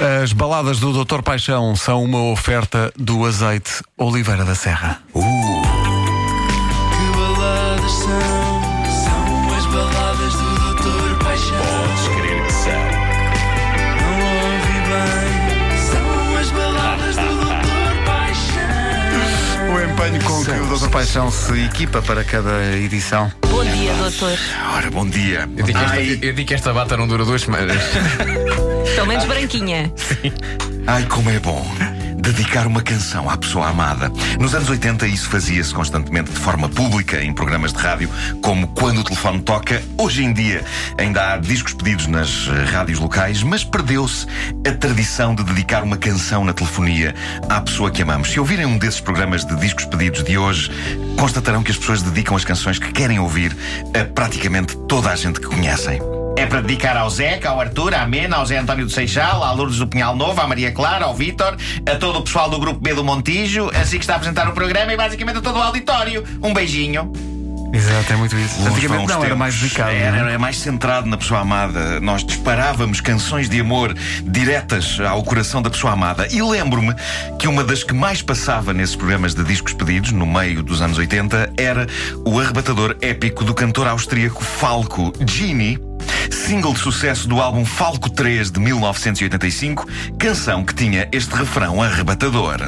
As baladas do Dr. Paixão são uma oferta do azeite Oliveira da Serra. Que baladas são? São as baladas do Doutor Paixão. Podes crer que são. Não ouvi bem. São as baladas do Doutor Paixão. O empenho com que o Dr. Paixão se equipa para cada edição. Bom dia, doutor. Ora, bom dia. Eu digo, que Ai, esta, eu digo que esta bata não dura duas semanas. Pelo menos branquinha. ai, como é bom. Dedicar uma canção à pessoa amada. Nos anos 80 isso fazia-se constantemente de forma pública em programas de rádio, como Quando o Telefone Toca. Hoje em dia ainda há discos pedidos nas eh, rádios locais, mas perdeu-se a tradição de dedicar uma canção na telefonia à pessoa que amamos. Se ouvirem um desses programas de discos pedidos de hoje, constatarão que as pessoas dedicam as canções que querem ouvir a praticamente toda a gente que conhecem. É para dedicar ao Zeca, ao Arthur, à Mena, ao Zé António do Seixal, à Lourdes do Pinhal Novo, à Maria Clara, ao Vítor, a todo o pessoal do Grupo B do Montijo, assim que está a apresentar o programa e basicamente a todo o auditório. Um beijinho. Exato, é muito isso. Bons Antigamente não, era tempos. mais dedicado. Era, não é? era mais centrado na pessoa amada. Nós disparávamos canções de amor diretas ao coração da pessoa amada. E lembro-me que uma das que mais passava nesses programas de discos pedidos, no meio dos anos 80, era o arrebatador épico do cantor austríaco Falco Genie. Single de sucesso do álbum Falco 3 de 1985, canção que tinha este refrão arrebatador.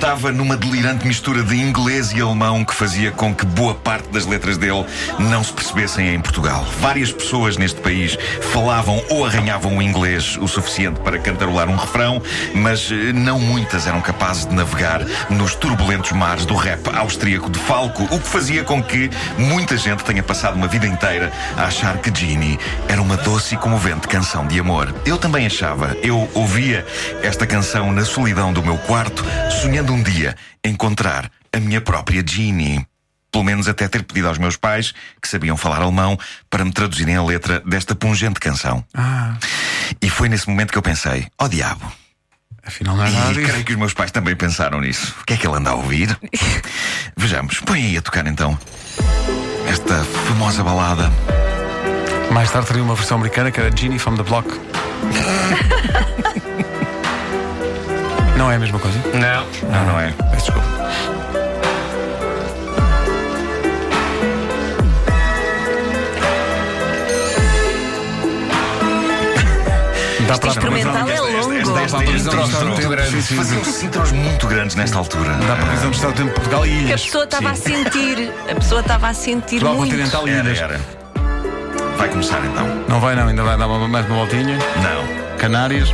Cantava numa delirante mistura de inglês e alemão que fazia com que boa parte das letras dele não se percebessem em Portugal. Várias pessoas neste país falavam ou arranhavam o inglês o suficiente para cantarolar um refrão, mas eh, não muitas eram capazes de navegar nos turbulentos mares do rap austríaco de Falco, o que fazia com que muita gente tenha passado uma vida inteira a achar que Genie era uma doce e comovente canção de amor. Eu também achava. Eu ouvia esta canção na solidão do meu quarto, sonhando um dia encontrar a minha própria Genie. Pelo menos até ter pedido aos meus pais, que sabiam falar alemão, para me traduzirem a letra desta pungente canção. Ah, E foi nesse momento que eu pensei: ó diabo. afinal não é nada E disso. creio que os meus pais também pensaram nisso. O que é que ele anda a ouvir? Vejamos, põe aí a tocar então. Esta famosa balada. Mais tarde teria uma versão americana que era Genie from the Block. não é a mesma coisa? Não. Não, não é? Peço desculpa. Dá Este instrumental é longo. Esta, esta, esta, Esta- esta- muito grande. Faziam-se intros muito grandes nesta altura. Dá para dizer onde está o tempo de Portugal e Que a ilhas. pessoa estava a sentir. A pessoa estava a sentir Portugal muito. continental e Era, ilhas. era. Vai começar então. Não vai não, ainda vai dar uma, mais uma voltinha. Não. Canárias.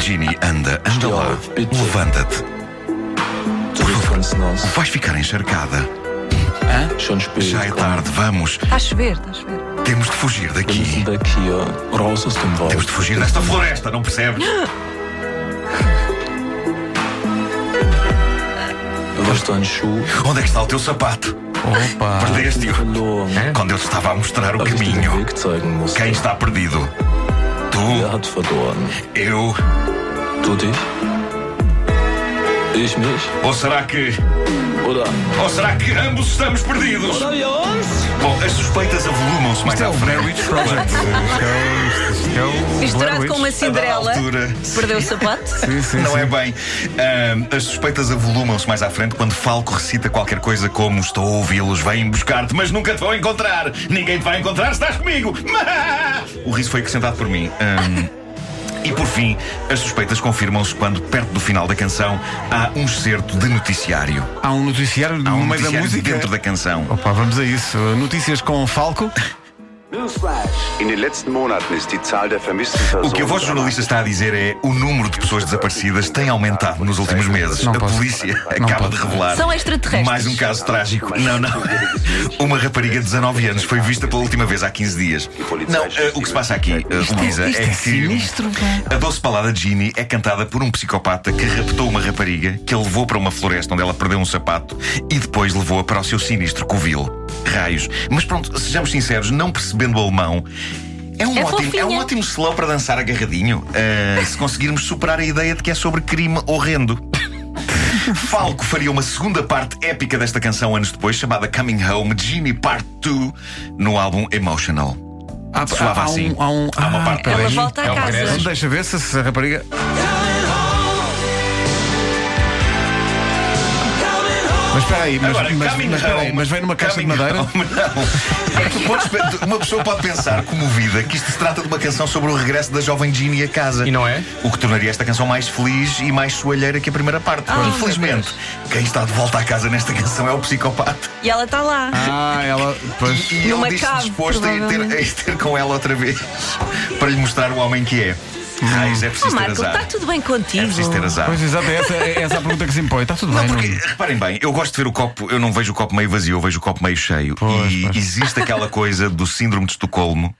Ginny, anda, anda lá. Levanta-te. Vais ficar encharcada. Já é tarde, vamos. Está a chover, está a chover. Temos de fugir daqui. Temos de fugir desta floresta, não percebes? Onde é que está o teu sapato? Opa! Perdeste-o. Verloren. Quando eu te estava a mostrar o caminho. Quem está perdido? Wer Tu, hat verloren? eu Du dich? Mich? ou será que. Ou será que ambos estamos perdidos? Bom, as suspeitas avolumam-se mais é à frente. É é Misturado com uma Cinderela. Perdeu o sapato. Sim, sim, Não sim. é bem. Ahm, as suspeitas avolumam-se mais à frente quando Falco recita qualquer coisa como Estou a ouvi-los, vêm buscar-te, mas nunca te vão encontrar. Ninguém te vai encontrar se estás comigo. O riso foi acrescentado por mim. Ahm, e por fim, as suspeitas confirmam-se quando, perto do final da canção, há um excerto de noticiário. Há um noticiário Há no um meio da noticiário música. dentro da canção. Opa, vamos a isso. Notícias com Falco. O Personen que a voz jornalista está a dizer é o número de pessoas desaparecidas tem aumentado nos últimos meses. Não a posso. polícia Não acaba posso. de revelar São extraterrestres. mais um caso trágico. Não, não. Uma rapariga de 19 anos foi vista pela última vez há 15 dias. Não, eh, o que se passa aqui, eh, Luísa, é é que sinistro, a doce balada de Ginny é cantada por um psicopata que raptou uma rapariga, que a levou para uma floresta onde ela perdeu um sapato e depois levou-a para o seu sinistro covil. Raios. Mas pronto, sejamos sinceros, não percebendo o alemão. É um, É ótimo, fofinha. é um ótimo slow para dançar agarradinho. Ah, se conseguirmos superar a ideia de que é sobre crime horrendo. Falco faria uma segunda parte épica desta canção anos depois, chamada Coming Home, Genie Part 2, no álbum Emotional. Há, Soava há assim. um, há um, Há uma ah, parte-. Ela volta É a o casa. regresso. Deixa ver se, se a rapariga. Mas espera aí, mas, Agora, mas, mas, espera aí, home, mas vem numa caixa de madeira. home, não. É que tu podes uma pessoa pode pensar, comovida, que isto se trata de uma canção sobre o regresso da jovem Ginny a casa. E não é? O que tornaria esta canção mais feliz e mais soalheira que a primeira parte. Ah, Infelizmente, quem está de volta à casa nesta canção é o psicopata. E ela está lá. Ah, ela. Pois. E, e ele diz-se disposto a ir, ter, a ir ter com ela outra vez para lhe mostrar o homem que é. Raios, é Oh, preciso ter Marco, azar. está tudo bem É contigo. preciso ter azar. Pois exato, é essa, é essa a pergunta que se impõe. Está tudo Não, bem, porque, Nuno? reparem bem, eu gosto de ver o copo, eu não vejo o copo meio vazio, eu vejo o copo meio cheio. Pois, e pois. existe aquela coisa do síndrome de Estocolmo,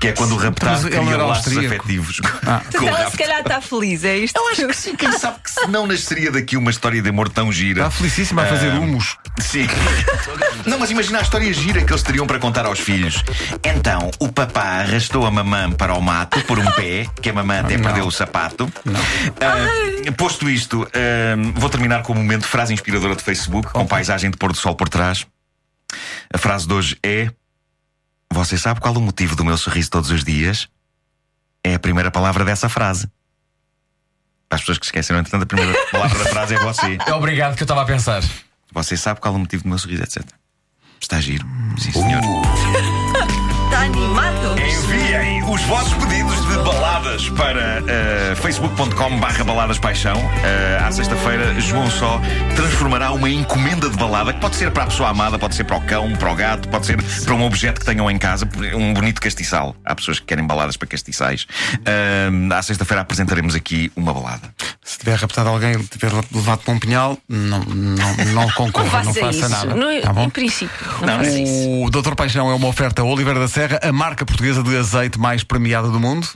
que é quando o raptado cria laços austríaco. afetivos com Portanto, o ela se calhar está feliz, é isto? Eu acho que sim, quem sabe que se não nasceria daqui uma história de amor tão gira. Está felicíssima a fazer Ah, humos. Sim. Não, mas imagina a história gira que eles teriam para contar aos filhos. Então, o papá arrastou a mamã para o mato por um pé, que a mamã até Não. perdeu o sapato. Ah, posto isto, ah, vou terminar com um momento frase inspiradora de Facebook, com paisagem de pôr do sol por trás. A frase de hoje é: Você sabe qual o motivo do meu sorriso todos os dias? É a primeira palavra dessa frase. Para as pessoas que esqueceram, entretanto, a primeira palavra da frase é você. É obrigado que eu estava a pensar. Você sabe qual é o motivo do meu sorriso, etc. Está giro. Sim, senhor. Está animado? Enviem os vossos pedidos de baladas para eh, facebook.com barra baladas paixão. Eh, à sexta-feira, João Só transformará uma encomenda de balada que pode ser para a pessoa amada, pode ser para o cão, para o gato, pode ser para um objeto que tenham em casa, um bonito castiçal. Há pessoas que querem baladas para castiçais. Eh, à sexta-feira apresentaremos aqui uma balada. Se tiver raptado alguém, tiver levado para um pinhal, não, não, não concorra, não, Faça faça isso. nada. No- Tá bom? em princípio. Não, Não, faça isso. O Doutor Paixão é uma oferta Oliveira da Serra, a marca portuguesa de azeite mais premiada do mundo.